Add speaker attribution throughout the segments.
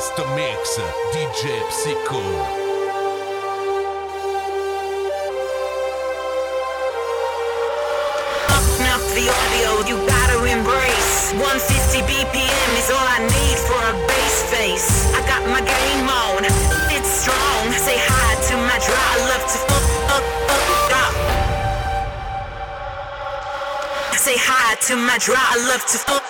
Speaker 1: Master Mix, DJ Psycho.
Speaker 2: Up the audio, you gotta embrace. 150 BPM is all I need for a bass face. I got my game on, it's strong. Say hi to my dry, I love to fuck up, up, up. Say hi to my dry, I love to fuck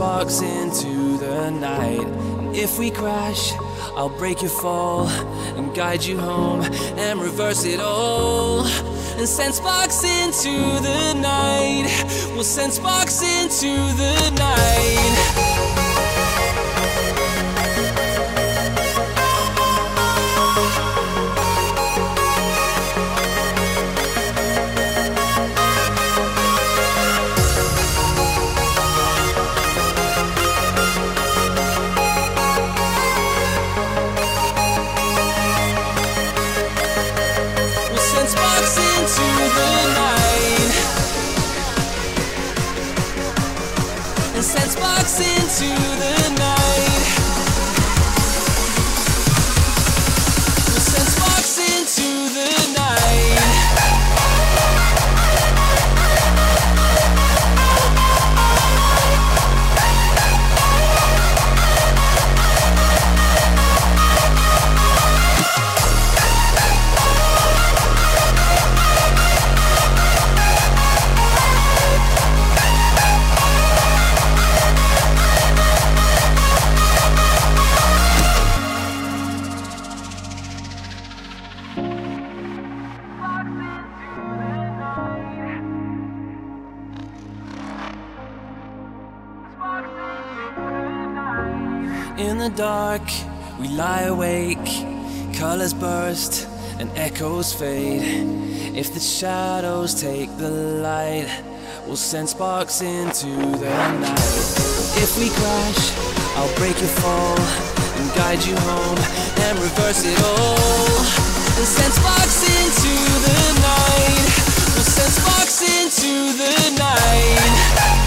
Speaker 3: Sparks into the night. If we crash, I'll break your fall and guide you home and reverse it all. And send sparks into the night. We'll send sparks into the night. Fade. If the shadows take the light, we'll send sparks into the night. If we crash, I'll break your fall and guide you home and reverse it all. And send sparks into the night. We'll send sparks into the night.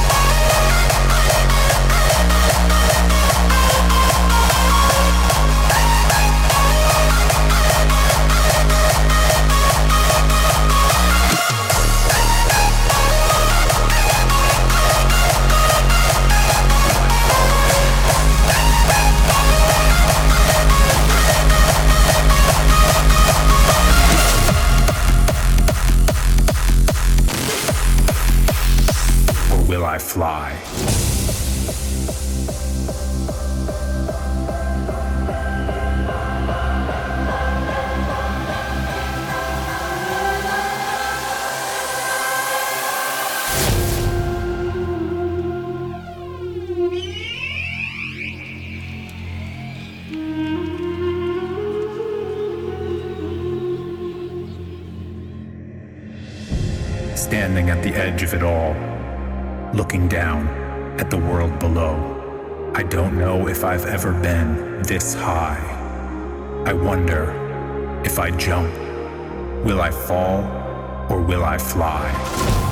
Speaker 4: Fly. Standing at the edge of it all I've ever been this high. I wonder if I jump, will I fall or will I fly?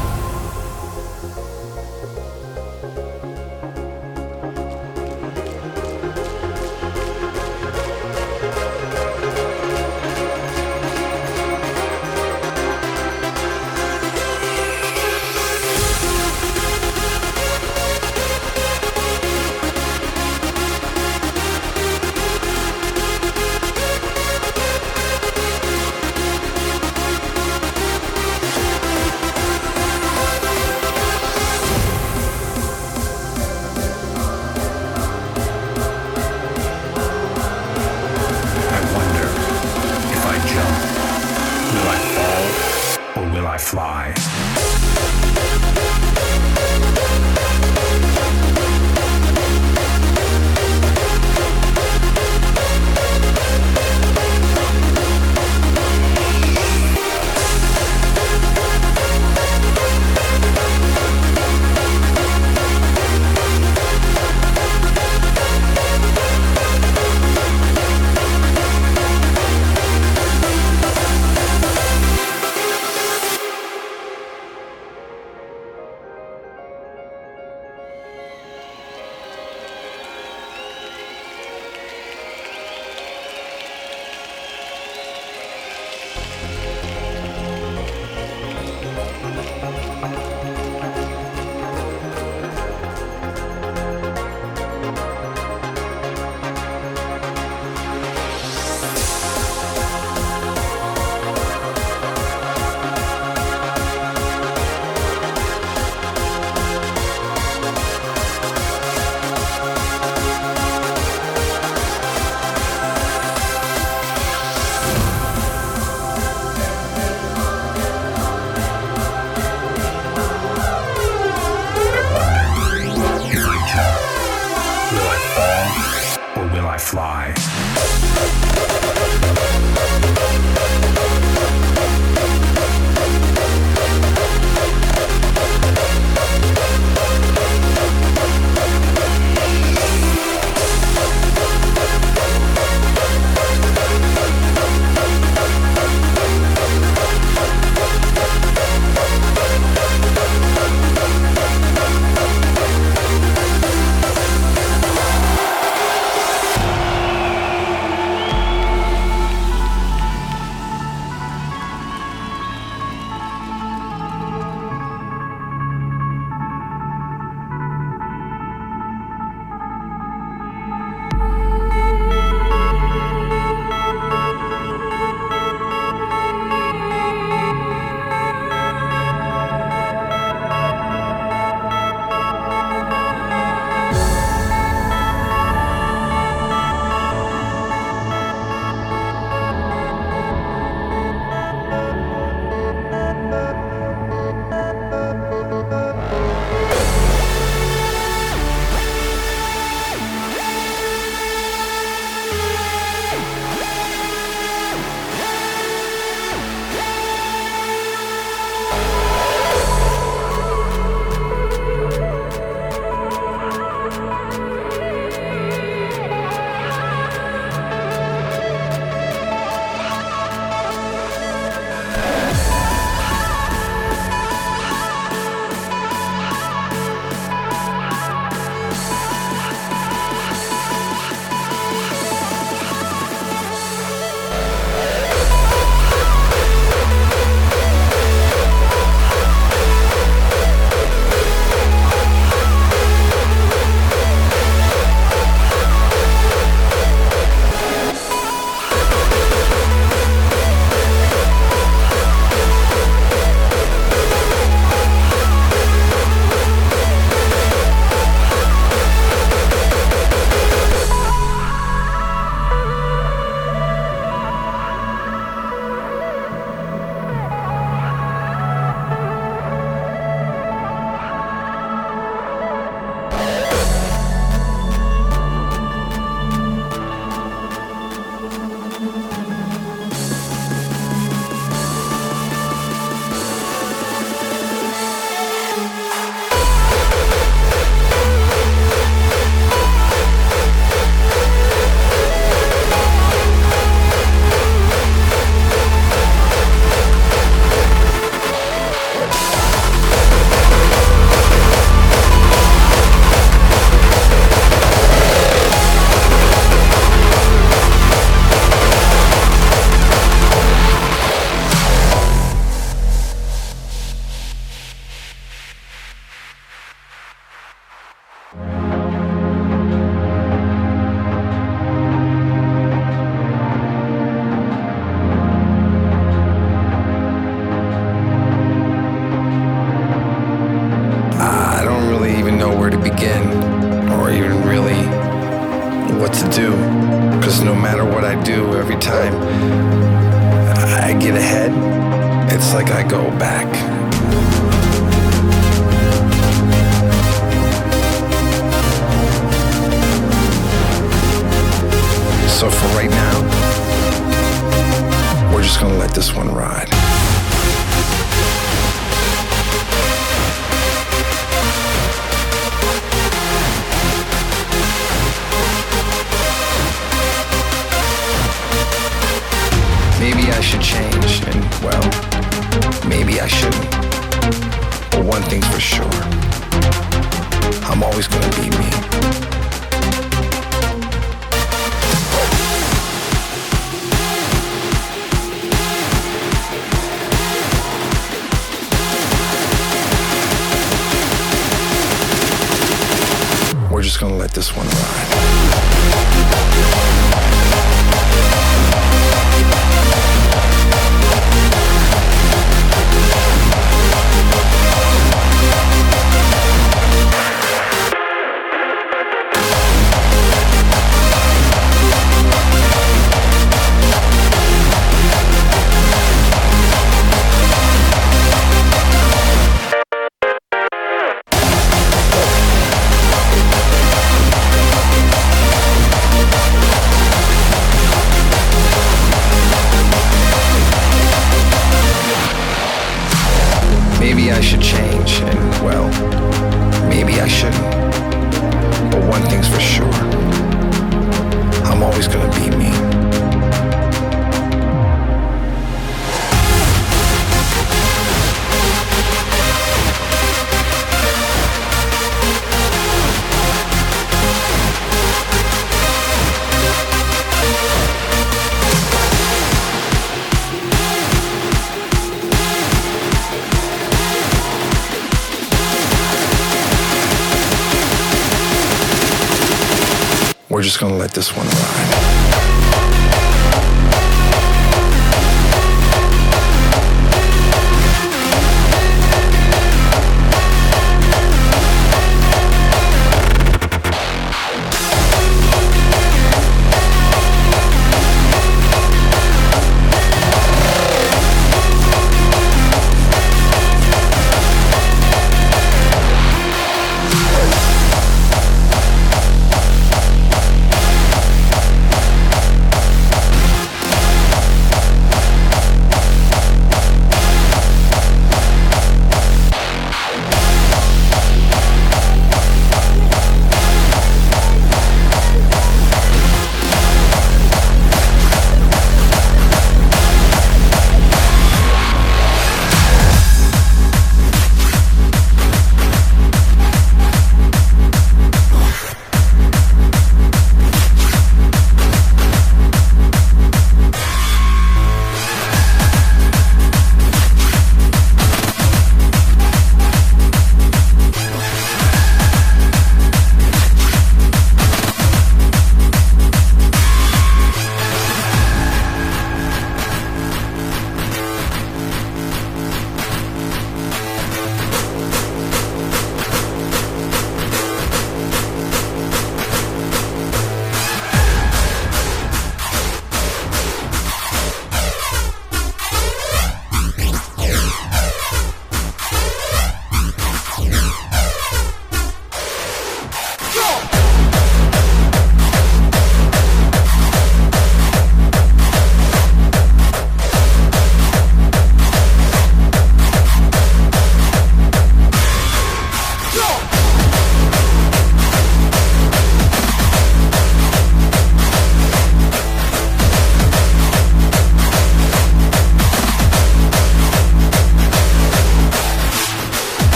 Speaker 5: We're just gonna let this one ride.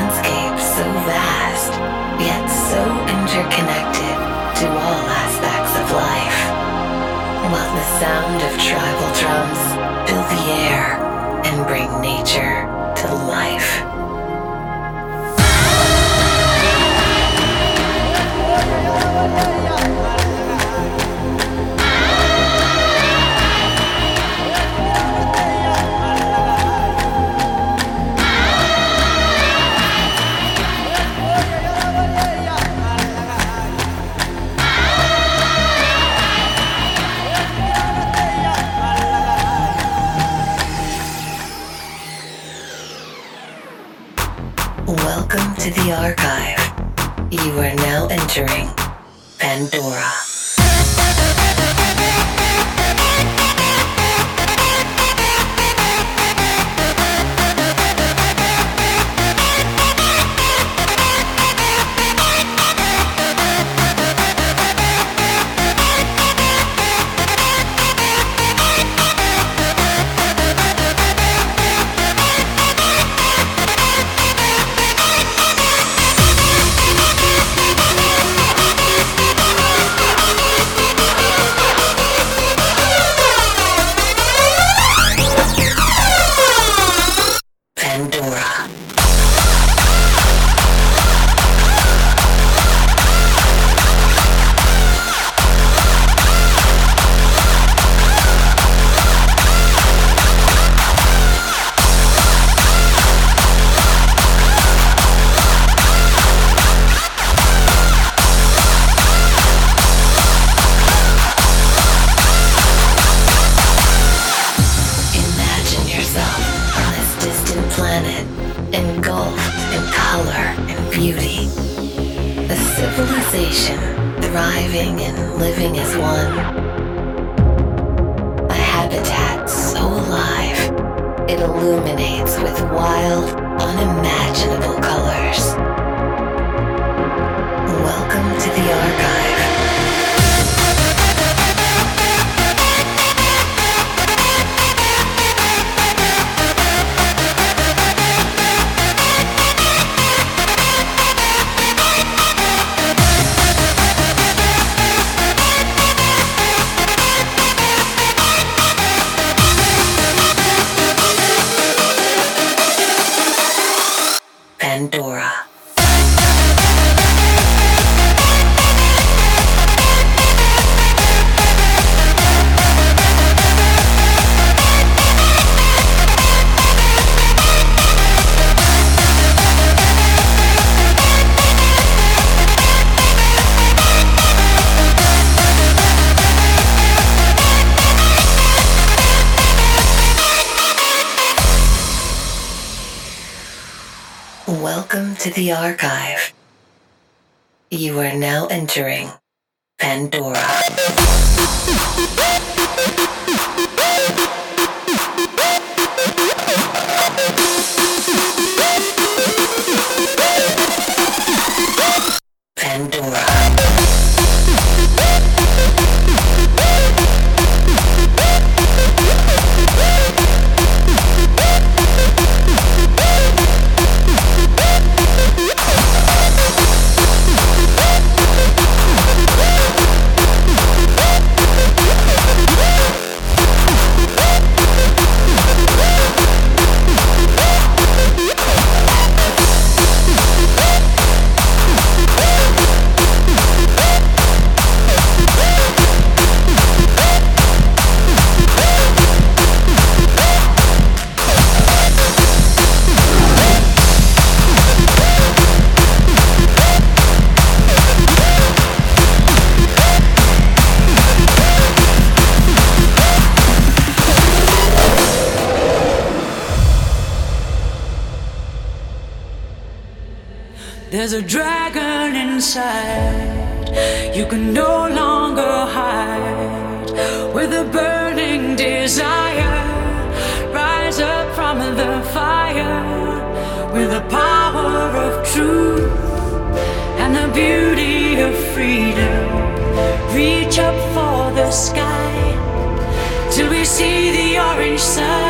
Speaker 5: Landscape so vast, yet so interconnected to all aspects of life. While the sound of tribal drums fill the air and bring nature to
Speaker 6: life. To the archive. You are now entering Pandora. and living as one. A habitat so alive, it illuminates with wild, unimaginable to the archive. You are now entering Pandora.
Speaker 7: There's a dragon inside. You can no longer hide. With a burning desire, rise up from the fire. With the power of truth and the beauty of freedom. Reach up for the sky till we see the orange sun.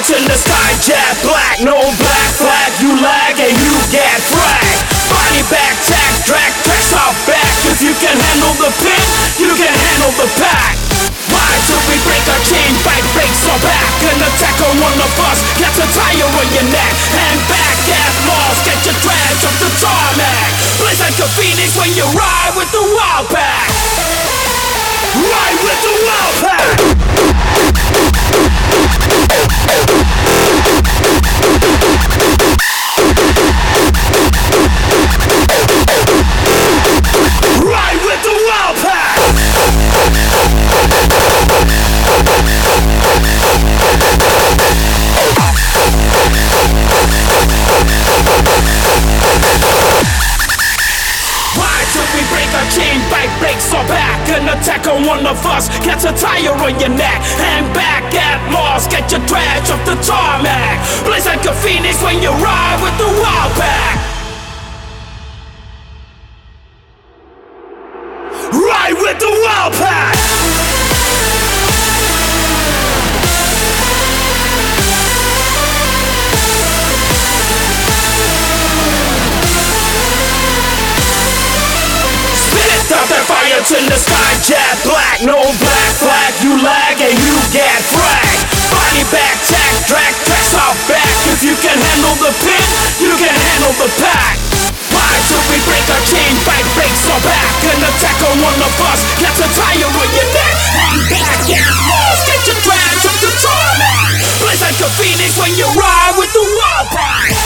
Speaker 8: Fire till the sky jet black No black flag, you lag and you get fragged Body back, tack, drag, tracks off back. If you can handle the pin, you can handle the pack. Why do we break our chain, fight breaks our back. An attack on one of us, gets a tire on your neck. And back at lost, get your trash off the tarmac. Blaze like a phoenix when you ride with the wild pack Ride with the wild pack Ride with the wild pack! Why do we break our chain, bike breaks our back? An attack on one of us, gets a tire on your neck. And back at loss, get your trash off the tarmac. Blaze like a phoenix when you ride with the wild pack. Ride with the wild pack! That fire to the sky jet black No black flag, you lag and you get fragged. Body back, tack, drag, tracks off back. If you can handle the pin, you can handle the pack. Why do we break our chain, fight breaks our back. An attack on one of us, gets a tire on your neck. And back, get lost, get your trash off the tarmac. Blaze like a phoenix when you ride with the wild pack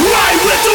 Speaker 8: Ride with the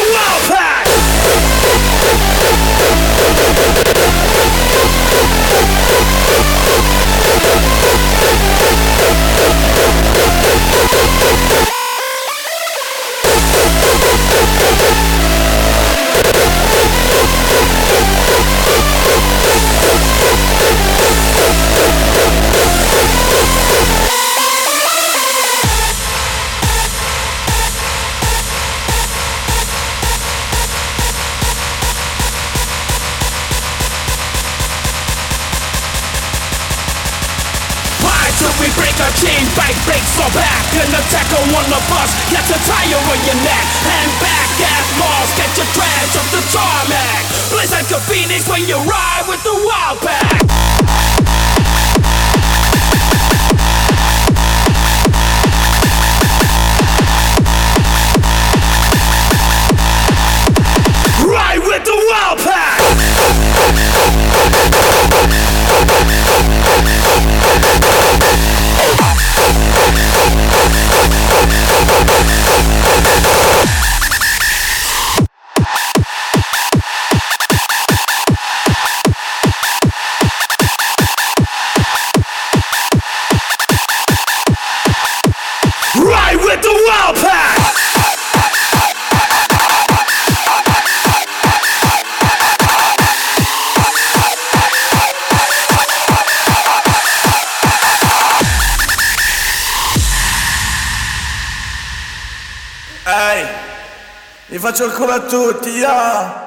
Speaker 8: ghiaccio ancora a
Speaker 9: tutti, ah!